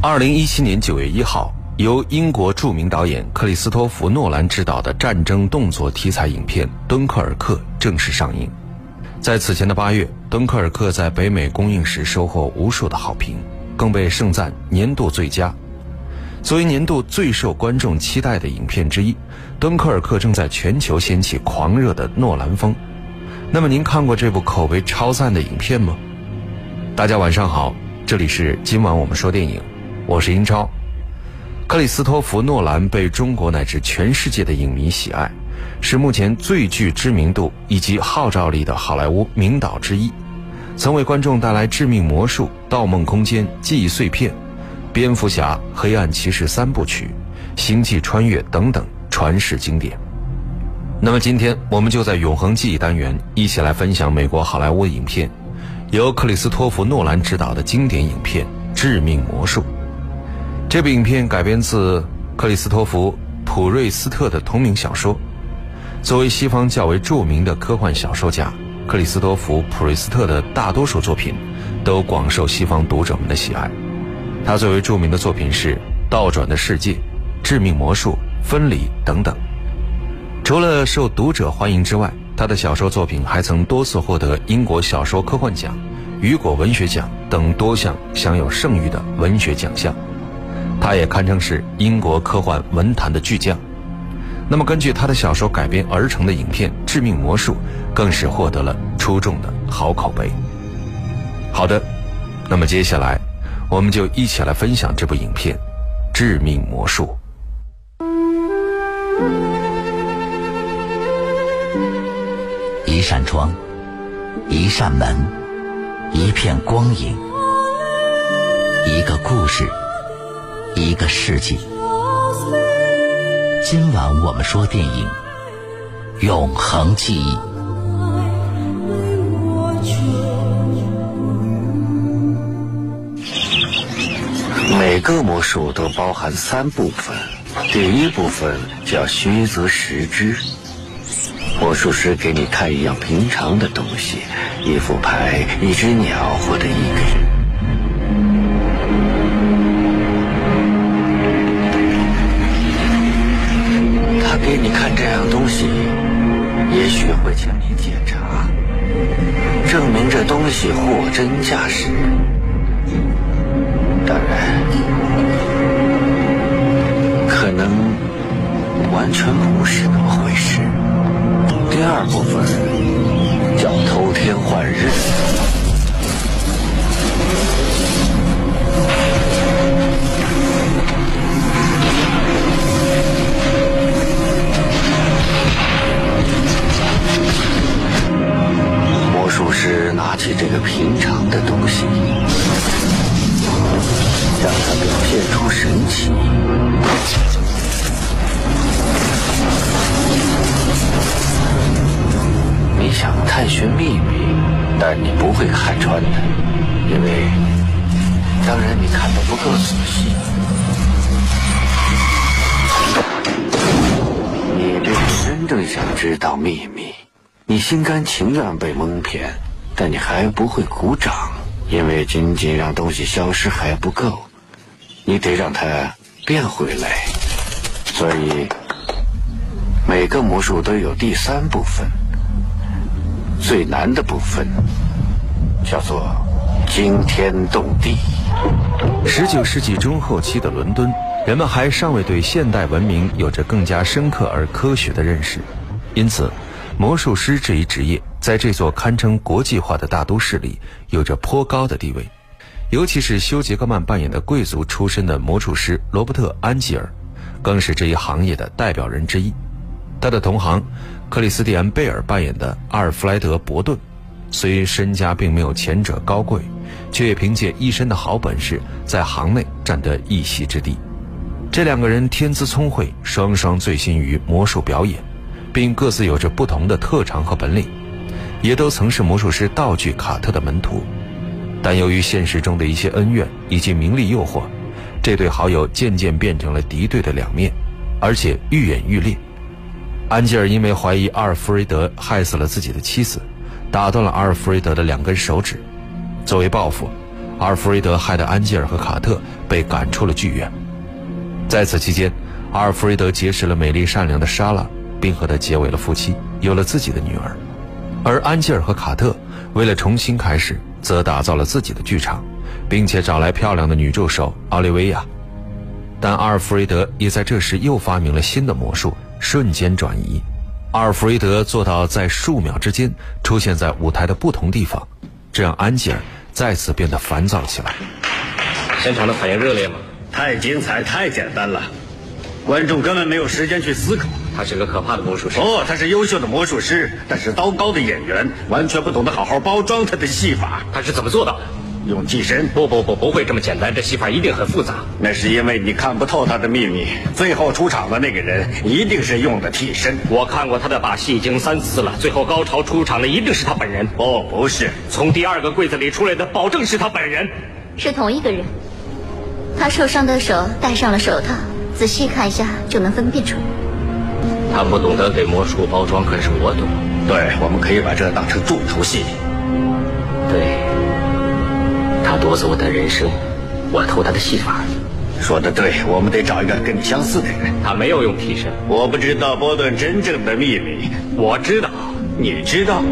二零一七年九月一号，由英国著名导演克里斯托弗·诺兰执导的战争动作题材影片《敦刻尔克》正式上映。在此前的八月，《敦刻尔克》在北美公映时收获无数的好评，更被盛赞年度最佳。作为年度最受观众期待的影片之一，《敦刻尔克》正在全球掀起狂热的诺兰风。那么，您看过这部口碑超赞的影片吗？大家晚上好，这里是今晚我们说电影。我是英超，克里斯托弗·诺兰被中国乃至全世界的影迷喜爱，是目前最具知名度以及号召力的好莱坞名导之一，曾为观众带来《致命魔术》《盗梦空间》《记忆碎片》《蝙蝠侠》《黑暗骑士》三部曲，《星际穿越》等等传世经典。那么今天我们就在永恒记忆单元一起来分享美国好莱坞影片，由克里斯托弗·诺兰执导的经典影片《致命魔术》。这部影片改编自克里斯托弗·普瑞斯特的同名小说。作为西方较为著名的科幻小说家，克里斯托弗·普瑞斯特的大多数作品都广受西方读者们的喜爱。他最为著名的作品是《倒转的世界》《致命魔术》《分离》等等。除了受读者欢迎之外，他的小说作品还曾多次获得英国小说科幻奖、雨果文学奖等多项享有盛誉的文学奖项。他也堪称是英国科幻文坛的巨匠。那么，根据他的小说改编而成的影片《致命魔术》，更是获得了出众的好口碑。好的，那么接下来，我们就一起来分享这部影片《致命魔术》。一扇窗，一扇门，一片光影，一个故事。一个世纪。今晚我们说电影《永恒记忆》。每个魔术都包含三部分，第一部分叫虚则实之。魔术师给你看一样平常的东西，一副牌、一只鸟或者一个人。西，也许会请你检查，证明这东西货真价实。当然，可能完全不是那么回事。第二部分叫偷天换日。心甘情愿被蒙骗，但你还不会鼓掌，因为仅仅让东西消失还不够，你得让它变回来。所以，每个魔术都有第三部分，最难的部分叫做惊天动地。十九世纪中后期的伦敦，人们还尚未对现代文明有着更加深刻而科学的认识，因此。魔术师这一职业，在这座堪称国际化的大都市里，有着颇高的地位。尤其是休·杰克曼扮演的贵族出身的魔术师罗伯特·安吉尔，更是这一行业的代表人之一。他的同行克里斯蒂安·贝尔扮演的阿尔弗莱德·伯顿，虽身家并没有前者高贵，却也凭借一身的好本事，在行内占得一席之地。这两个人天资聪慧，双双醉心于魔术表演。并各自有着不同的特长和本领，也都曾是魔术师道具卡特的门徒，但由于现实中的一些恩怨以及名利诱惑，这对好友渐渐变成了敌对的两面，而且愈演愈烈。安吉尔因为怀疑阿尔弗雷德害死了自己的妻子，打断了阿尔弗雷德的两根手指，作为报复，阿尔弗雷德害得安吉尔和卡特被赶出了剧院。在此期间，阿尔弗雷德结识了美丽善良的莎拉，并和他结为了夫妻，有了自己的女儿。而安吉尔和卡特为了重新开始，则打造了自己的剧场，并且找来漂亮的女助手奥利维亚。但阿尔弗雷德也在这时又发明了新的魔术——瞬间转移。阿尔弗雷德做到在数秒之间出现在舞台的不同地方，这让安吉尔再次变得烦躁起来。现场的反应热烈吗？太精彩，太简单了，观众根本没有时间去思考。他是个可怕的魔术师。哦，他是优秀的魔术师，但是糟糕的演员，完全不懂得好好包装他的戏法。他是怎么做到的？用替身？不不不，不会这么简单，这戏法一定很复杂。那是因为你看不透他的秘密。最后出场的那个人一定是用的替身。我看过他的把戏已经三次了，最后高潮出场的一定是他本人。哦，不是，从第二个柜子里出来的，保证是他本人。是同一个人。他受伤的手戴上了手套，仔细看一下就能分辨出来。他不懂得给魔术包装，可是我懂。对，我们可以把这当成重头戏。对，他夺走我的人生，我偷他的戏法。说的对，我们得找一个跟你相似的人。他没有用替身。我不知道波顿真正的秘密。我知道，你知道。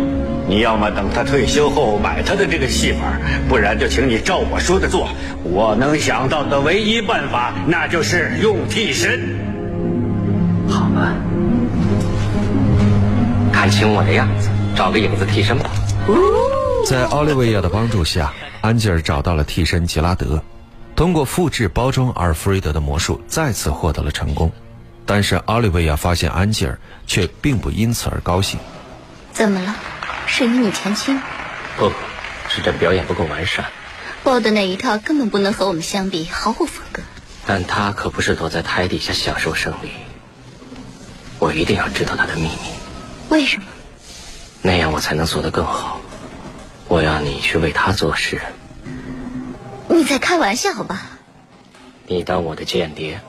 你要么等他退休后买他的这个戏法，不然就请你照我说的做。我能想到的唯一办法，那就是用替身。好吧，看清我的样子，找个影子替身吧。在奥利维亚的帮助下，安吉尔找到了替身吉拉德，通过复制包装阿尔弗瑞德的魔术，再次获得了成功。但是奥利维亚发现安吉尔却并不因此而高兴。怎么了？是与你前亲？不，是朕表演不够完善。包的那一套根本不能和我们相比，毫无风格。但他可不是躲在台底下享受胜利。我一定要知道他的秘密。为什么？那样我才能做得更好。我要你去为他做事。你在开玩笑吧？你当我的间谍？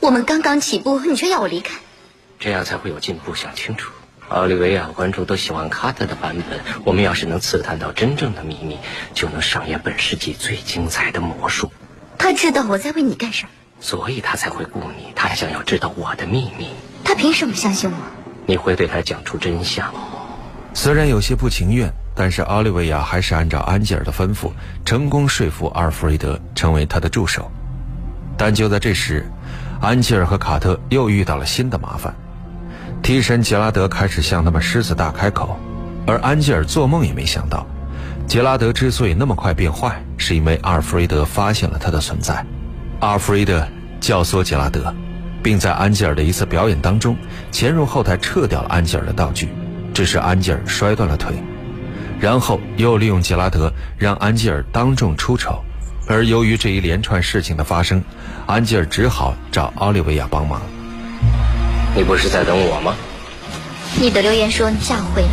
我们刚刚起步，你却要我离开？这样才会有进步。想清楚。奥利维亚观众都喜欢卡特的版本。我们要是能刺探到真正的秘密，就能上演本世纪最精彩的魔术。他知道我在为你干什么，所以他才会雇你。他想要知道我的秘密。他凭什么相信我？你会对他讲出真相。虽然有些不情愿，但是奥利维亚还是按照安吉尔的吩咐，成功说服阿尔弗雷德成为他的助手。但就在这时，安吉尔和卡特又遇到了新的麻烦。替身杰拉德开始向他们狮子大开口，而安吉尔做梦也没想到，杰拉德之所以那么快变坏，是因为阿尔弗雷德发现了他的存在。阿尔弗雷德教唆杰拉德，并在安吉尔的一次表演当中潜入后台撤掉了安吉尔的道具，致使安吉尔摔断了腿，然后又利用杰拉德让安吉尔当众出丑。而由于这一连串事情的发生，安吉尔只好找奥利维亚帮忙。你不是在等我吗？你的留言说你下午回来。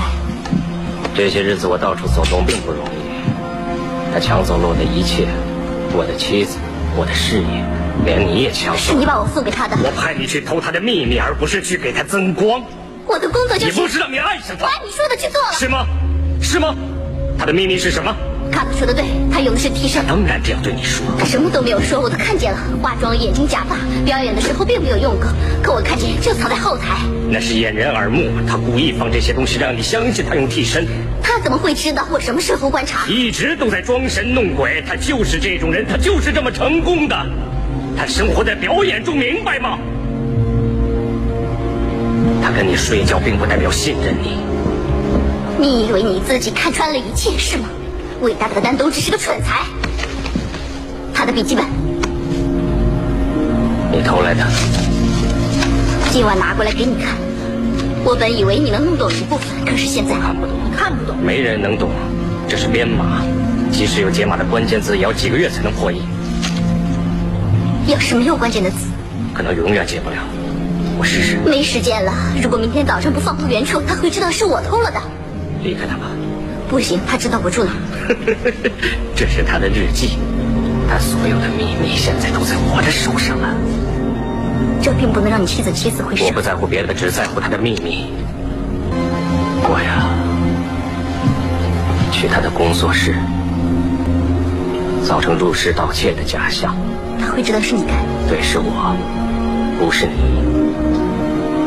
这些日子我到处走动并不容易。他抢走了我的一切，我的妻子，我的事业，连你也抢走。是你把我送给他的。我派你去偷他的秘密，而不是去给他增光。我的工作就是。你不知道你爱上他。我按你说的去做了。是吗？是吗？他的秘密是什么？卡特说的对，他用的是替身。当然这样对你说。他什么都没有说，我都看见了。化妆、眼睛、假发，表演的时候并没有用过。可我看见就藏在后台。那是掩人耳目，他故意放这些东西让你相信他用替身。他怎么会知道我什么时候观察？一直都在装神弄鬼，他就是这种人，他就是这么成功的。他生活在表演中，明白吗？他跟你睡觉，并不代表信任你。你以为你自己看穿了一切是吗？伟大的丹东只是个蠢材。他的笔记本，你偷来的。今晚拿过来给你看。我本以为你能弄懂一部分，可是现在看不懂，看不懂。没人能懂，这是编码，即使有解码的关键字，也要几个月才能破译。要是没有关键的字，可能永远解不了。我试试。没时间了。如果明天早上不放回原处，他会知道是我偷了的。离开他吧。不行，他知道我住哪。这是他的日记，他所有的秘密现在都在我的手上了。这并不能让你妻子起死回生。我不在乎别的，只在乎他的秘密。我呀，去他的工作室，造成入室盗窃的假象。他会知道是你干的。对，是我，不是你，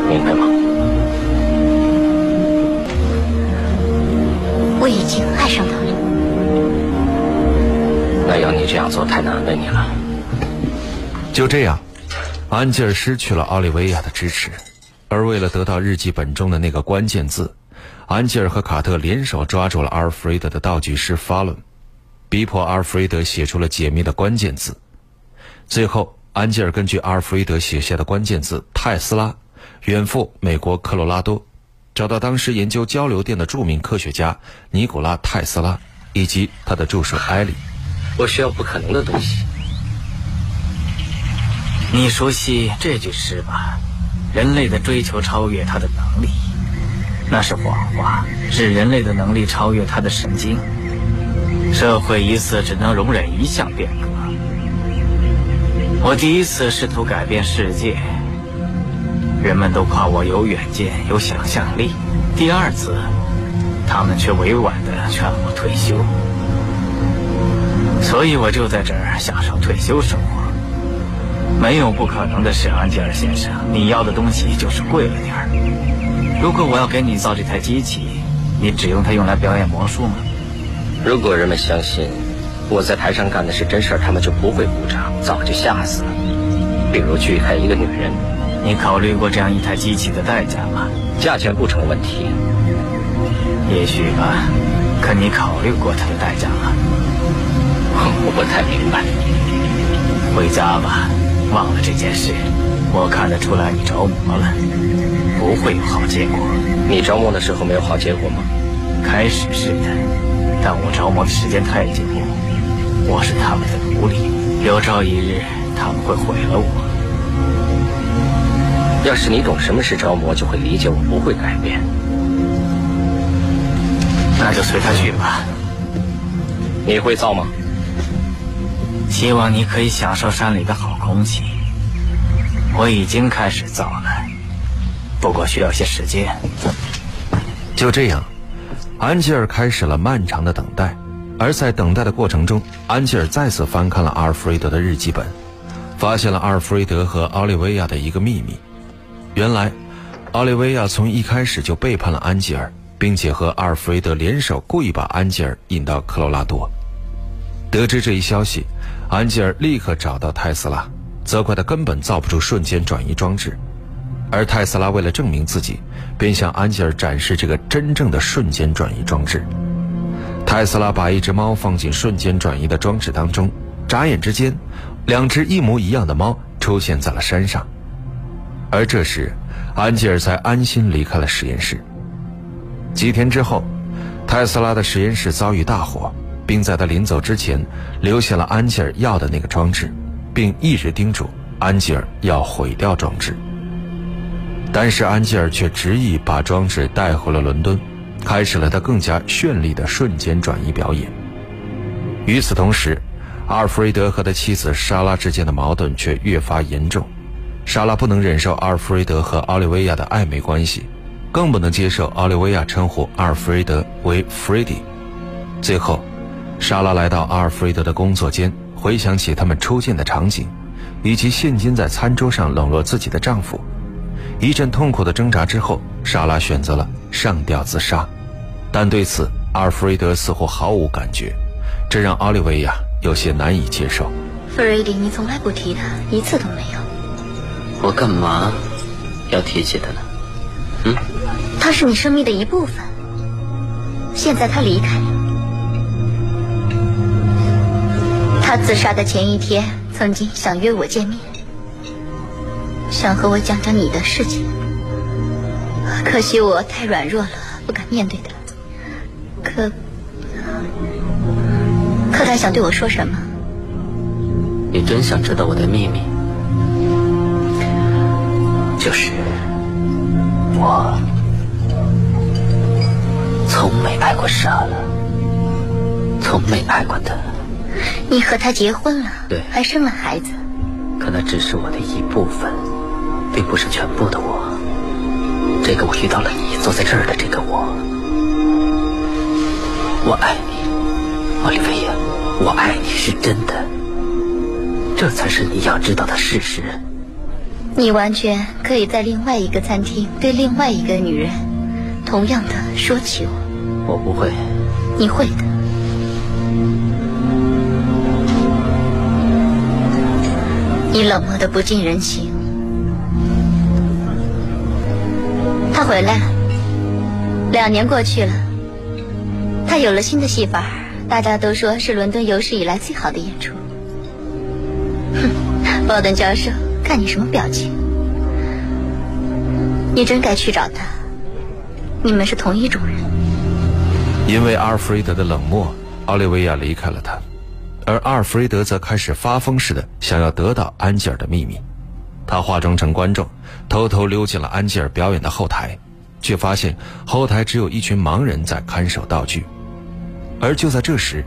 明白吗？我已经爱上他了。那要你这样做太难为你了。就这样，安吉尔失去了奥利维亚的支持，而为了得到日记本中的那个关键字，安吉尔和卡特联手抓住了阿尔弗雷德的道具师法伦，逼迫阿尔弗雷德写出了解密的关键字。最后，安吉尔根据阿尔弗雷德写下的关键字“泰斯拉”，远赴美国科罗拉多，找到当时研究交流电的著名科学家尼古拉·泰斯拉以及他的助手埃里。我需要不可能的东西。你熟悉这句诗吧？人类的追求超越他的能力，那是谎话，是人类的能力超越他的神经。社会一次只能容忍一项变革。我第一次试图改变世界，人们都夸我有远见、有想象力。第二次，他们却委婉地劝我退休。所以我就在这儿享受退休生活。没有不可能的事，安吉尔先生。你要的东西就是贵了点儿。如果我要给你造这台机器，你只用它用来表演魔术吗？如果人们相信我在台上干的是真事儿，他们就不会鼓掌，早就吓死了。比如锯开一个女人，你考虑过这样一台机器的代价吗？价钱不成问题。也许吧，可你考虑过它的代价吗？我不太明白。回家吧，忘了这件事。我看得出来你着魔了，不会有好结果。你着魔的时候没有好结果吗？开始是的，但我着魔的时间太久。我是他们的奴隶，有朝一日他们会毁了我。要是你懂什么是着魔，就会理解我不会改变。那就随他去吧。你会造吗？希望你可以享受山里的好空气。我已经开始造了，不过需要些时间。就这样，安吉尔开始了漫长的等待。而在等待的过程中，安吉尔再次翻看了阿尔弗雷德的日记本，发现了阿尔弗雷德和奥利维亚的一个秘密。原来，奥利维亚从一开始就背叛了安吉尔，并且和阿尔弗雷德联手，故意把安吉尔引到科罗拉多。得知这一消息，安吉尔立刻找到泰斯拉，责怪他根本造不出瞬间转移装置。而泰斯拉为了证明自己，便向安吉尔展示这个真正的瞬间转移装置。泰斯拉把一只猫放进瞬间转移的装置当中，眨眼之间，两只一模一样的猫出现在了山上。而这时，安吉尔才安心离开了实验室。几天之后，泰斯拉的实验室遭遇大火，并在他临走之前留下了安吉尔要的那个装置，并一直叮嘱安吉尔要毁掉装置。但是安吉尔却执意把装置带回了伦敦。开始了他更加绚丽的瞬间转移表演。与此同时，阿尔弗雷德和他妻子莎拉之间的矛盾却越发严重。莎拉不能忍受阿尔弗雷德和奥利维亚的暧昧关系，更不能接受奥利维亚称呼阿尔弗雷德为 Freddie。最后，莎拉来到阿尔弗雷德的工作间，回想起他们出现的场景，以及现今在餐桌上冷落自己的丈夫。一阵痛苦的挣扎之后，莎拉选择了上吊自杀，但对此阿尔弗雷德似乎毫无感觉，这让奥利维亚有些难以接受。弗瑞迪，你从来不提他，一次都没有。我干嘛要提起他呢？嗯，他是你生命的一部分。现在他离开了，他自杀的前一天曾经想约我见面。想和我讲讲你的事情，可惜我太软弱了，不敢面对他。可，可他想对我说什么？你真想知道我的秘密？就是我从没爱过莎拉，从没爱过他。你和他结婚了，对，还生了孩子。可那只是我的一部分。并不是全部的我。这个我遇到了你，坐在这儿的这个我，我爱你，奥利维亚。我爱你是真的，这才是你要知道的事实。你完全可以在另外一个餐厅对另外一个女人，同样的说起我。我不会。你会的。你冷漠的不近人情。他回来了，两年过去了，他有了新的戏法，大家都说是伦敦有史以来最好的演出。哼，鲍登教授，看你什么表情？你真该去找他，你们是同一种人。因为阿尔弗雷德的冷漠，奥利维亚离开了他。而阿尔弗雷德则开始发疯似的想要得到安吉尔的秘密。他化妆成观众，偷偷溜进了安吉尔表演的后台，却发现后台只有一群盲人在看守道具。而就在这时，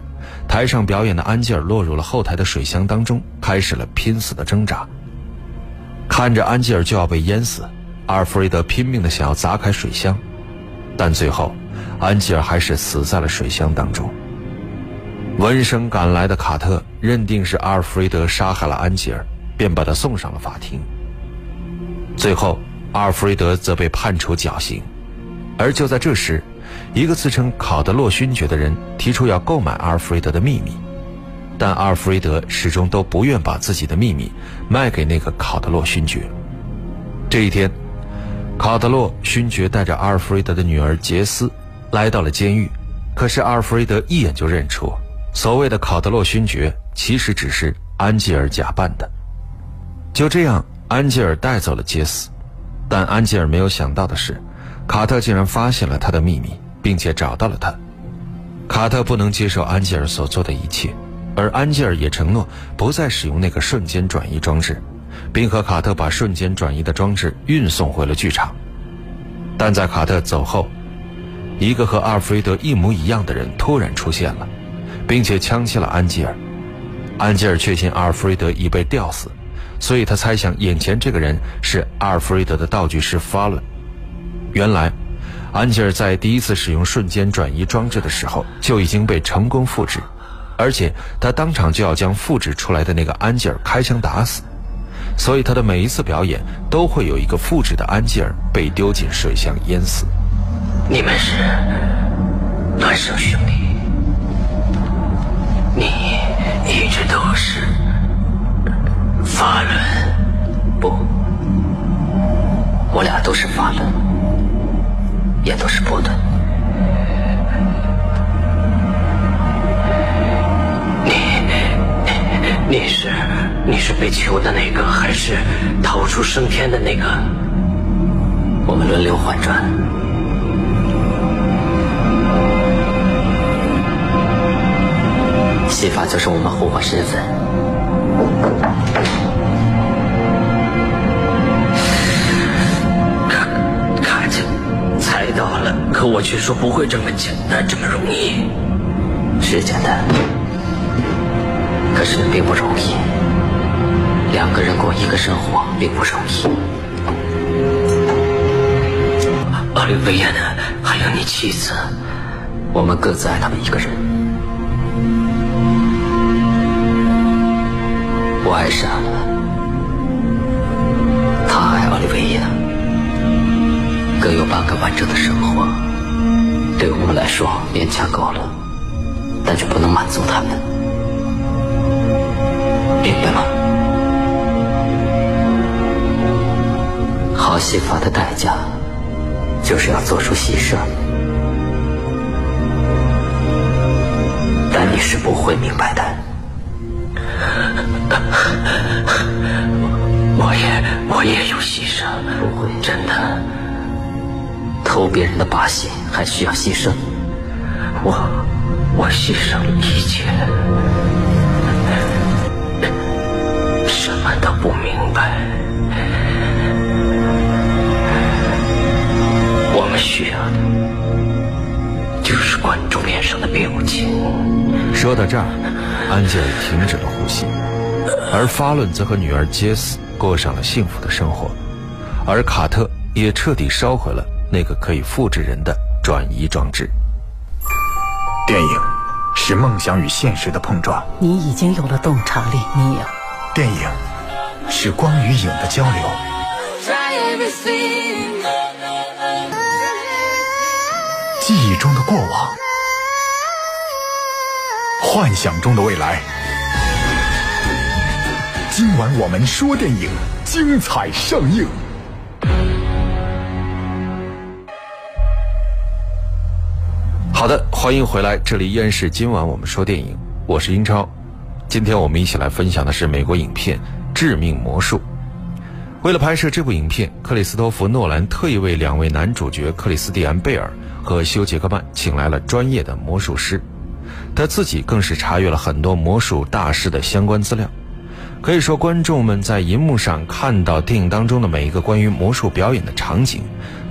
台上表演的安吉尔落入了后台的水箱当中，开始了拼死的挣扎。看着安吉尔就要被淹死，阿尔弗雷德拼命的想要砸开水箱，但最后，安吉尔还是死在了水箱当中。闻声赶来的卡特认定是阿尔弗雷德杀害了安吉尔，便把他送上了法庭。最后，阿尔弗雷德则被判处绞刑。而就在这时，一个自称考德洛勋爵的人提出要购买阿尔弗雷德的秘密，但阿尔弗雷德始终都不愿把自己的秘密卖给那个考德洛勋爵。这一天，考德洛勋爵带着阿尔弗雷德的女儿杰斯来到了监狱，可是阿尔弗雷德一眼就认出。所谓的考德洛勋爵，其实只是安吉尔假扮的。就这样，安吉尔带走了杰斯，但安吉尔没有想到的是，卡特竟然发现了他的秘密，并且找到了他。卡特不能接受安吉尔所做的一切，而安吉尔也承诺不再使用那个瞬间转移装置，并和卡特把瞬间转移的装置运送回了剧场。但在卡特走后，一个和阿尔弗雷德一模一样的人突然出现了。并且枪击了安吉尔。安吉尔确信阿尔弗雷德已被吊死，所以他猜想眼前这个人是阿尔弗雷德的道具师法伦。原来，安吉尔在第一次使用瞬间转移装置的时候就已经被成功复制，而且他当场就要将复制出来的那个安吉尔开枪打死，所以他的每一次表演都会有一个复制的安吉尔被丢进水箱淹死。你们是孪生兄弟。你一直都是法伦，不，我俩都是法伦，也都是波顿。你，是你是被囚的那个，还是逃出升天的那个？我们轮流换转。戏法就是我们互换身份。卡卡姐猜到了，可我却说不会这么简单，这么容易。是简单，可是并不容易。两个人过一个生活并不容易。奥利维亚呢？还有你妻子，我们各自爱他们一个人。我爱上了，他爱奥利维亚，各有半个完整的生活，对我们来说勉强够了，但却不能满足他们，明白吗？好戏法的代价，就是要做出牺牲，但你是不会明白的。我也，我也有牺牲。不会，真的。偷别人的把戏还需要牺牲？我，我牺牲了一切，什么都不明白。我们需要的，就是观众脸上的表情。说到这儿，安吉尔停止了呼吸。而法伦则和女儿杰斯过上了幸福的生活，而卡特也彻底烧毁了那个可以复制人的转移装置。电影是梦想与现实的碰撞。你已经有了洞察力，你有。电影是光与影的交流。记忆中的过往，幻想中的未来。今晚我们说电影，精彩上映。好的，欢迎回来，这里依然是今晚我们说电影，我是英超。今天我们一起来分享的是美国影片《致命魔术》。为了拍摄这部影片，克里斯托弗·诺兰特意为两位男主角克里斯蒂安·贝尔和休·杰克曼请来了专业的魔术师，他自己更是查阅了很多魔术大师的相关资料。可以说，观众们在银幕上看到电影当中的每一个关于魔术表演的场景。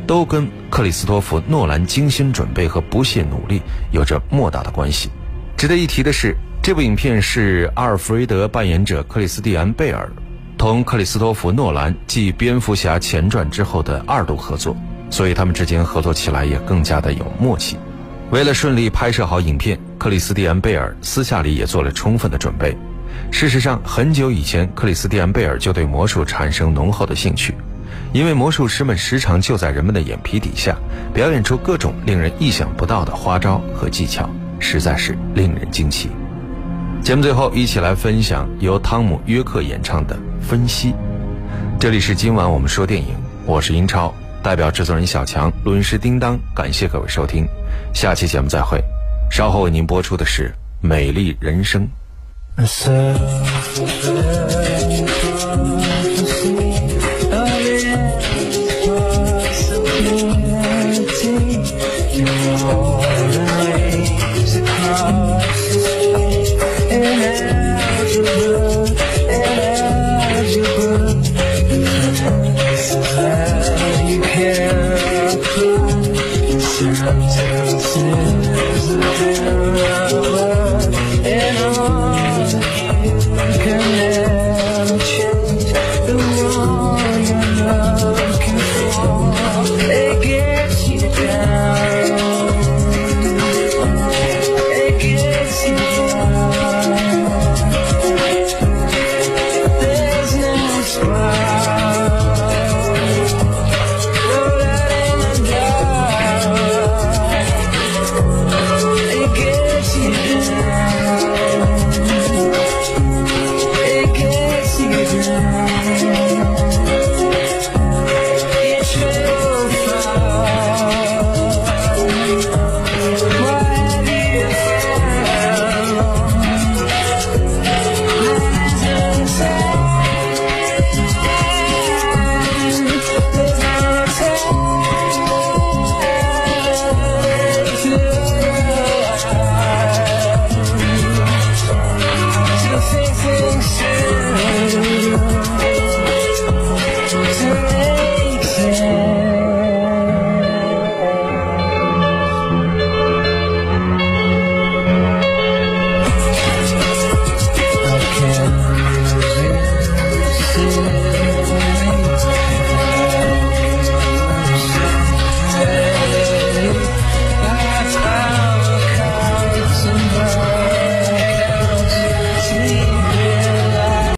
都跟克里斯托弗·诺兰精心准备和不懈努力有着莫大的关系。值得一提的是，这部影片是阿尔弗雷德扮演者克里斯蒂安·贝尔同克里斯托弗·诺兰继《蝙蝠侠前传》之后的二度合作，所以他们之间合作起来也更加的有默契。为了顺利拍摄好影片，克里斯蒂安·贝尔私下里也做了充分的准备。事实上，很久以前，克里斯蒂安·贝尔就对魔术产生浓厚的兴趣。因为魔术师们时常就在人们的眼皮底下表演出各种令人意想不到的花招和技巧，实在是令人惊奇。节目最后，一起来分享由汤姆·约克演唱的《分析》。这里是今晚我们说电影，我是英超，代表制作人小强，录音师叮当，感谢各位收听，下期节目再会。稍后为您播出的是《美丽人生》。